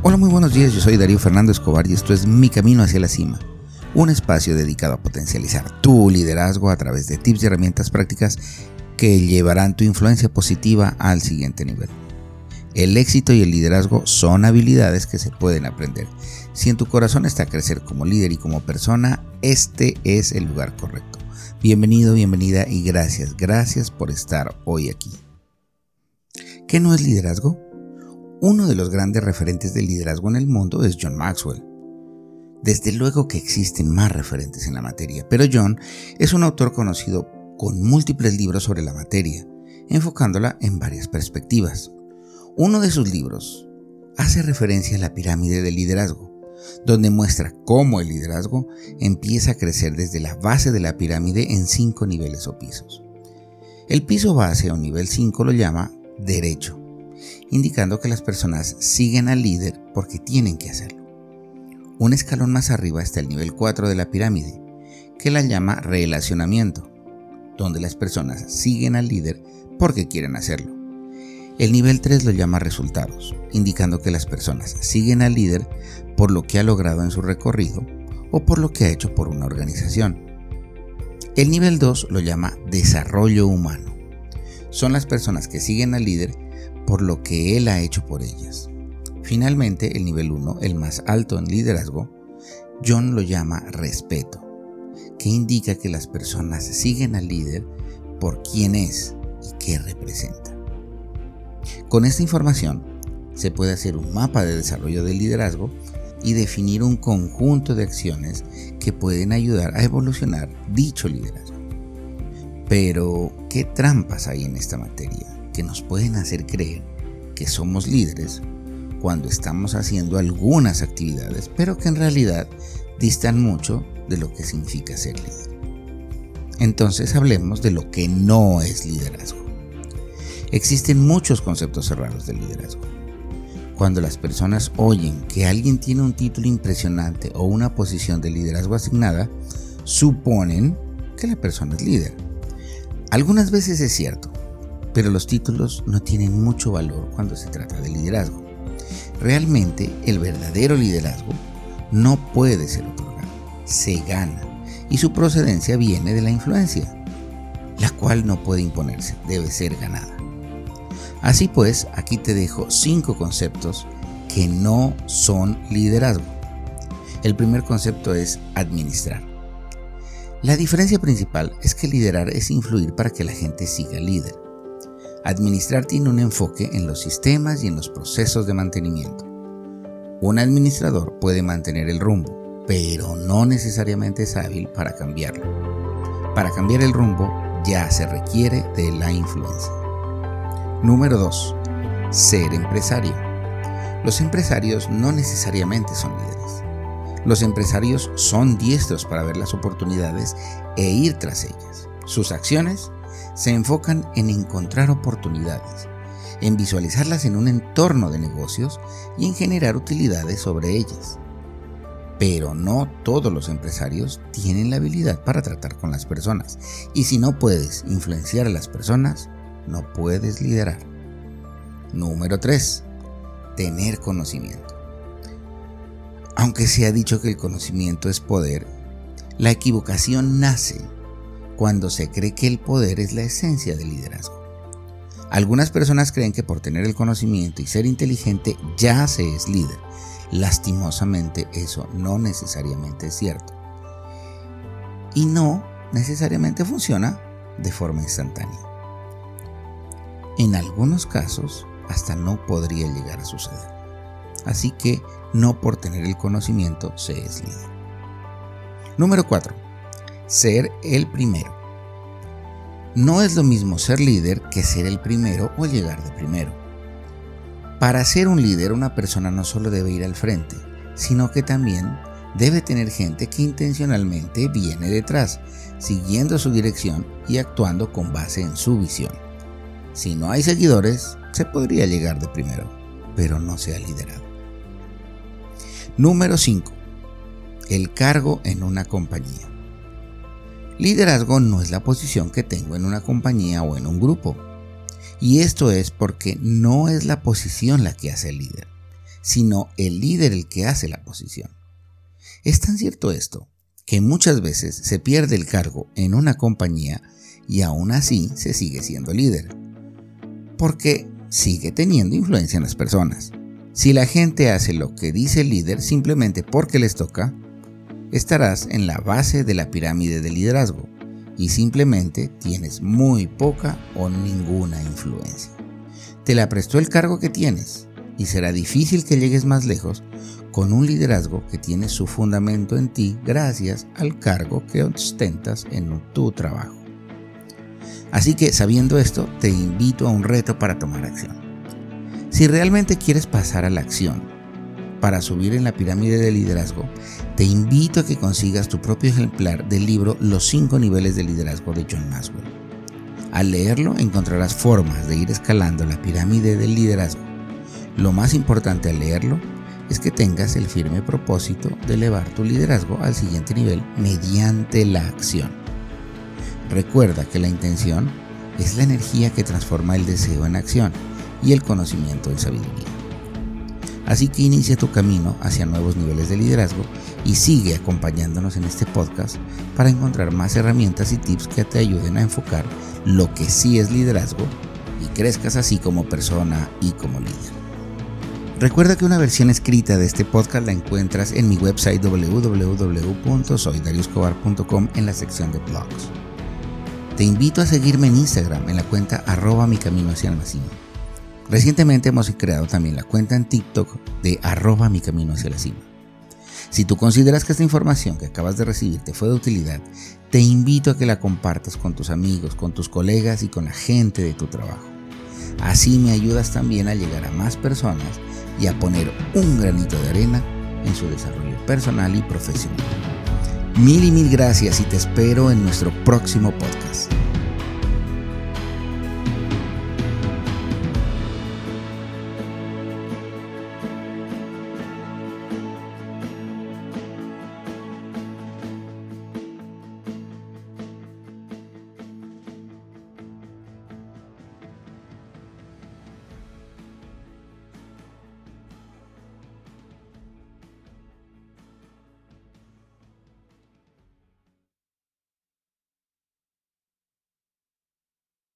Hola, muy buenos días, yo soy Darío Fernando Escobar y esto es Mi Camino hacia la Cima, un espacio dedicado a potencializar tu liderazgo a través de tips y herramientas prácticas que llevarán tu influencia positiva al siguiente nivel. El éxito y el liderazgo son habilidades que se pueden aprender. Si en tu corazón está crecer como líder y como persona, este es el lugar correcto. Bienvenido, bienvenida y gracias, gracias por estar hoy aquí. ¿Qué no es liderazgo? Uno de los grandes referentes del liderazgo en el mundo es John Maxwell. Desde luego que existen más referentes en la materia, pero John es un autor conocido con múltiples libros sobre la materia, enfocándola en varias perspectivas. Uno de sus libros hace referencia a la pirámide del liderazgo, donde muestra cómo el liderazgo empieza a crecer desde la base de la pirámide en cinco niveles o pisos. El piso base o nivel 5 lo llama derecho, indicando que las personas siguen al líder porque tienen que hacerlo. Un escalón más arriba está el nivel 4 de la pirámide, que la llama relacionamiento, donde las personas siguen al líder porque quieren hacerlo. El nivel 3 lo llama resultados, indicando que las personas siguen al líder por lo que ha logrado en su recorrido o por lo que ha hecho por una organización. El nivel 2 lo llama desarrollo humano. Son las personas que siguen al líder por lo que él ha hecho por ellas. Finalmente, el nivel 1, el más alto en liderazgo, John lo llama respeto, que indica que las personas siguen al líder por quién es y qué representa. Con esta información se puede hacer un mapa de desarrollo del liderazgo y definir un conjunto de acciones que pueden ayudar a evolucionar dicho liderazgo. Pero, ¿qué trampas hay en esta materia? Que nos pueden hacer creer que somos líderes cuando estamos haciendo algunas actividades, pero que en realidad distan mucho de lo que significa ser líder. Entonces hablemos de lo que no es liderazgo. Existen muchos conceptos cerrados del liderazgo. Cuando las personas oyen que alguien tiene un título impresionante o una posición de liderazgo asignada, suponen que la persona es líder. Algunas veces es cierto, pero los títulos no tienen mucho valor cuando se trata de liderazgo. Realmente el verdadero liderazgo no puede ser otorgado, se gana y su procedencia viene de la influencia, la cual no puede imponerse, debe ser ganada. Así pues, aquí te dejo cinco conceptos que no son liderazgo. El primer concepto es administrar. La diferencia principal es que liderar es influir para que la gente siga líder. Administrar tiene un enfoque en los sistemas y en los procesos de mantenimiento. Un administrador puede mantener el rumbo, pero no necesariamente es hábil para cambiarlo. Para cambiar el rumbo ya se requiere de la influencia. Número 2. Ser empresario. Los empresarios no necesariamente son líderes. Los empresarios son diestros para ver las oportunidades e ir tras ellas. Sus acciones se enfocan en encontrar oportunidades, en visualizarlas en un entorno de negocios y en generar utilidades sobre ellas. Pero no todos los empresarios tienen la habilidad para tratar con las personas. Y si no puedes influenciar a las personas, no puedes liderar. Número 3. Tener conocimiento. Aunque se ha dicho que el conocimiento es poder, la equivocación nace cuando se cree que el poder es la esencia del liderazgo. Algunas personas creen que por tener el conocimiento y ser inteligente ya se es líder. Lastimosamente eso no necesariamente es cierto. Y no necesariamente funciona de forma instantánea. En algunos casos hasta no podría llegar a suceder. Así que no por tener el conocimiento se es líder. Número 4 ser el primero. No es lo mismo ser líder que ser el primero o llegar de primero. Para ser un líder una persona no solo debe ir al frente, sino que también debe tener gente que intencionalmente viene detrás, siguiendo su dirección y actuando con base en su visión. Si no hay seguidores, se podría llegar de primero, pero no se ha liderado. Número 5. El cargo en una compañía. Liderazgo no es la posición que tengo en una compañía o en un grupo. Y esto es porque no es la posición la que hace el líder, sino el líder el que hace la posición. Es tan cierto esto que muchas veces se pierde el cargo en una compañía y aún así se sigue siendo líder, porque sigue teniendo influencia en las personas. Si la gente hace lo que dice el líder simplemente porque les toca, estarás en la base de la pirámide de liderazgo y simplemente tienes muy poca o ninguna influencia. Te la prestó el cargo que tienes y será difícil que llegues más lejos con un liderazgo que tiene su fundamento en ti gracias al cargo que ostentas en tu trabajo. Así que sabiendo esto, te invito a un reto para tomar acción. Si realmente quieres pasar a la acción para subir en la pirámide de liderazgo, te invito a que consigas tu propio ejemplar del libro Los 5 niveles de liderazgo de John Maxwell. Al leerlo encontrarás formas de ir escalando la pirámide del liderazgo. Lo más importante al leerlo es que tengas el firme propósito de elevar tu liderazgo al siguiente nivel mediante la acción. Recuerda que la intención es la energía que transforma el deseo en acción y el conocimiento en sabiduría. Así que inicia tu camino hacia nuevos niveles de liderazgo y sigue acompañándonos en este podcast para encontrar más herramientas y tips que te ayuden a enfocar lo que sí es liderazgo y crezcas así como persona y como líder. Recuerda que una versión escrita de este podcast la encuentras en mi website www.soydariuscobar.com en la sección de blogs. Te invito a seguirme en Instagram en la cuenta arroba mi camino hacia el. Recientemente hemos creado también la cuenta en TikTok de arroba mi camino hacia la cima. Si tú consideras que esta información que acabas de recibir te fue de utilidad, te invito a que la compartas con tus amigos, con tus colegas y con la gente de tu trabajo. Así me ayudas también a llegar a más personas y a poner un granito de arena en su desarrollo personal y profesional. Mil y mil gracias y te espero en nuestro próximo podcast.